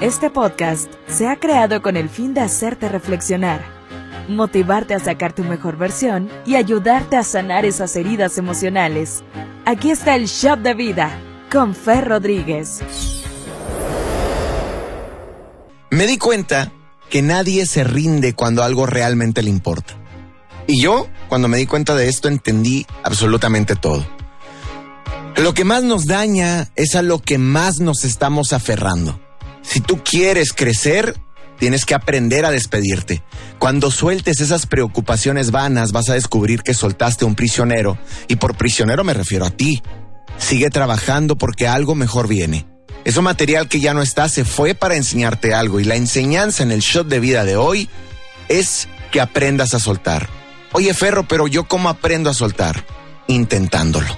Este podcast se ha creado con el fin de hacerte reflexionar, motivarte a sacar tu mejor versión y ayudarte a sanar esas heridas emocionales. Aquí está el Shop de Vida con Fer Rodríguez. Me di cuenta que nadie se rinde cuando algo realmente le importa. Y yo, cuando me di cuenta de esto, entendí absolutamente todo. Lo que más nos daña es a lo que más nos estamos aferrando. Si tú quieres crecer, tienes que aprender a despedirte. Cuando sueltes esas preocupaciones vanas, vas a descubrir que soltaste un prisionero. Y por prisionero me refiero a ti. Sigue trabajando porque algo mejor viene. Eso material que ya no está se fue para enseñarte algo y la enseñanza en el shot de vida de hoy es que aprendas a soltar. Oye, Ferro, pero yo cómo aprendo a soltar? Intentándolo.